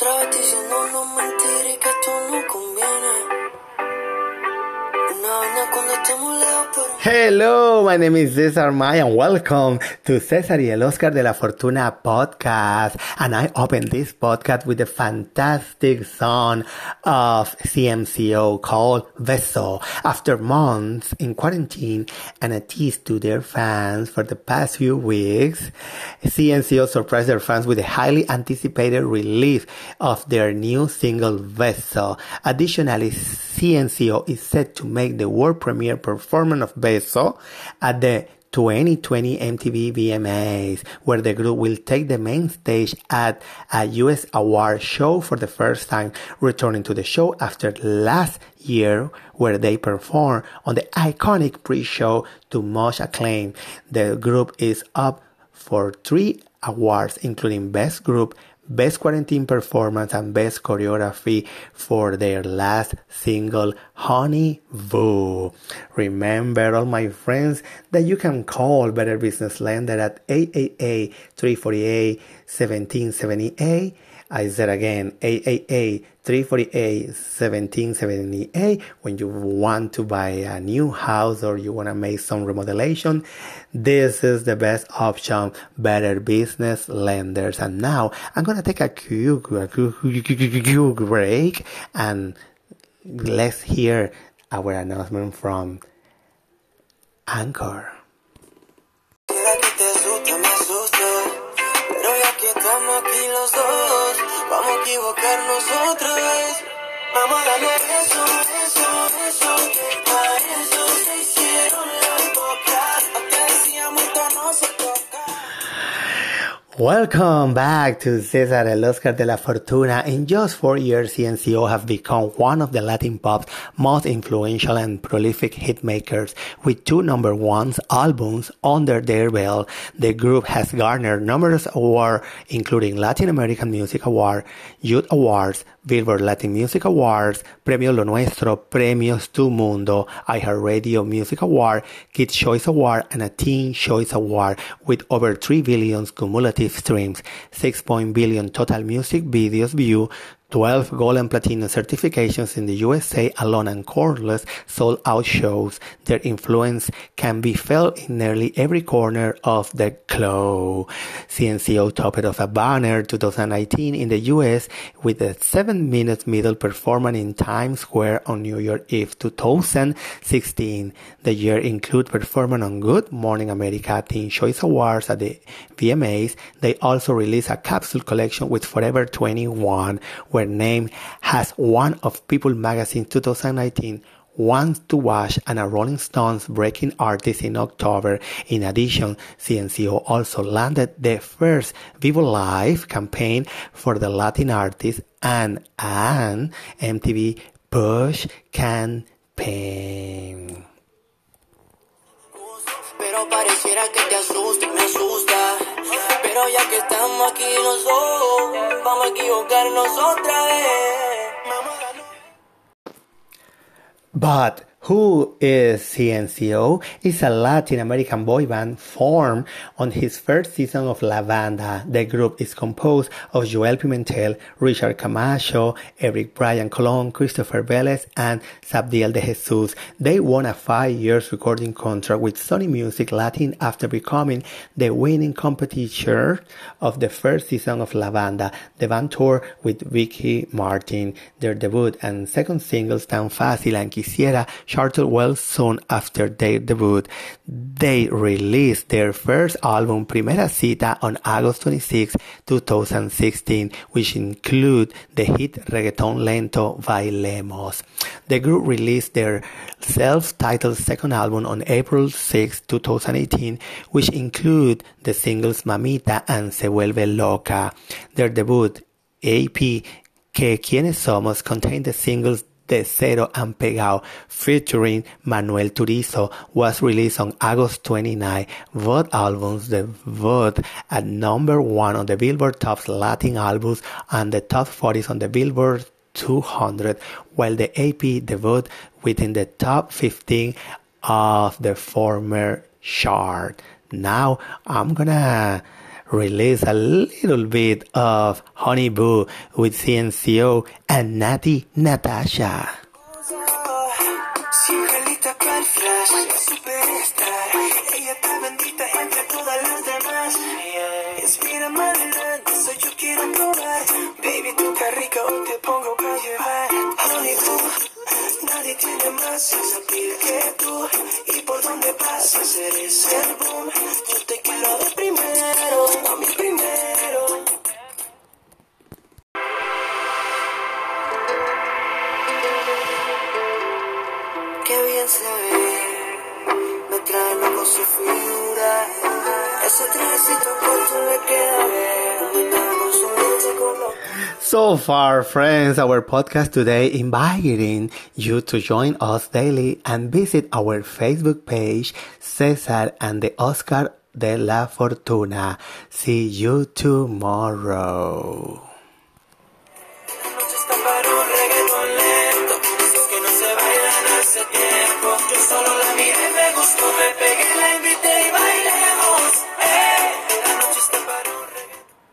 otra vez diciendo no mentiré que esto no conviene. Hello, my name is Cesar May and welcome to Cesar y el Oscar de la Fortuna podcast. And I open this podcast with a fantastic song of CNCO called Beso. After months in quarantine and a tease to their fans for the past few weeks, CNCO surprised their fans with a highly anticipated release of their new single Beso. Additionally, CNCO is set to make the world premiere performance of Beso at the 2020 MTV VMAs, where the group will take the main stage at a US award show for the first time, returning to the show after last year, where they performed on the iconic pre-show to much acclaim. The group is up for three awards, including Best Group, Best Quarantine Performance and Best Choreography for their last single, Honey Boo. Remember, all my friends, that you can call Better Business Lender at 888-348-1778 I said again, 888-348-1778 when you want to buy a new house or you want to make some remodelation. This is the best option, better business lenders. And now I'm going to take a quick, quick break and let's hear our announcement from Anchor. vamos a equivocarnos otra vez. Vamos a eso, Welcome back to Cesar El Oscar de la Fortuna. In just four years, CNCO have become one of the Latin pop's most influential and prolific hitmakers. With two number ones albums under their belt, the group has garnered numerous awards, including Latin American Music Award, Youth Awards, Billboard Latin Music Awards, Premio Lo Nuestro, Premios Tu Mundo, iHeartRadio Music Award, Kids Choice Award, and a Teen Choice Award with over 3 billion cumulative streams, 6 billion total music videos view, 12 gold and platinum certifications in the USA alone and Cordless sold out shows. Their influence can be felt in nearly every corner of the globe. CNCO topped off a banner 2019 in the US with a 7 minute middle performance in Times Square on New Year Eve 2016. The year include performance on Good Morning America Teen Choice Awards at the VMAs. They also released a capsule collection with Forever 21 were named as one of People Magazine 2019 Ones to Watch and a Rolling Stones Breaking Artist in October. In addition, CNCO also landed the first Vevo Live campaign for the Latin artist and an MTV Push campaign. Ya que estamos aquí vamos a equivocarnos otra vez. But who is CNCO is a Latin American boy band formed on his first season of La Banda. The group is composed of Joel Pimentel, Richard Camacho, Eric Brian Colon, Christopher Velez, and Zabdiel de Jesus. They won a five years recording contract with Sony Music Latin after becoming the winning competitor of the first season of La Banda. The band toured with Ricky Martin. Their debut and second singles Tan Fácil and Quisiera charted well soon after their debut. They released their first album Primera Cita on August 26, 2016, which include the hit reggaeton lento Bailemos. The group released their self-titled second album on April 6, 2018, which include the singles Mamita and Se Vuelve Loca. Their debut AP Que Quienes Somos contained the singles De Cero and Pegao featuring Manuel Turizo was released on August 29. Both albums the debuted at number one on the Billboard Top Latin Albums and the top 40s on the Billboard 200, while the AP debuted within the top 15 of the former chart. Now I'm gonna release a little bit of Honey Boo with CNCO and Natti Natasha. Tiene más esa piel que tú. Y por donde pasas eres el boom. Su figura. Ese corto le queda bien. Está con su leche con lo So far, friends, our podcast today inviting you to join us daily and visit our Facebook page, Cesar and the Oscar de la Fortuna. See you tomorrow. porque solo la miré, me gustó, me pegué, la invité y bailé.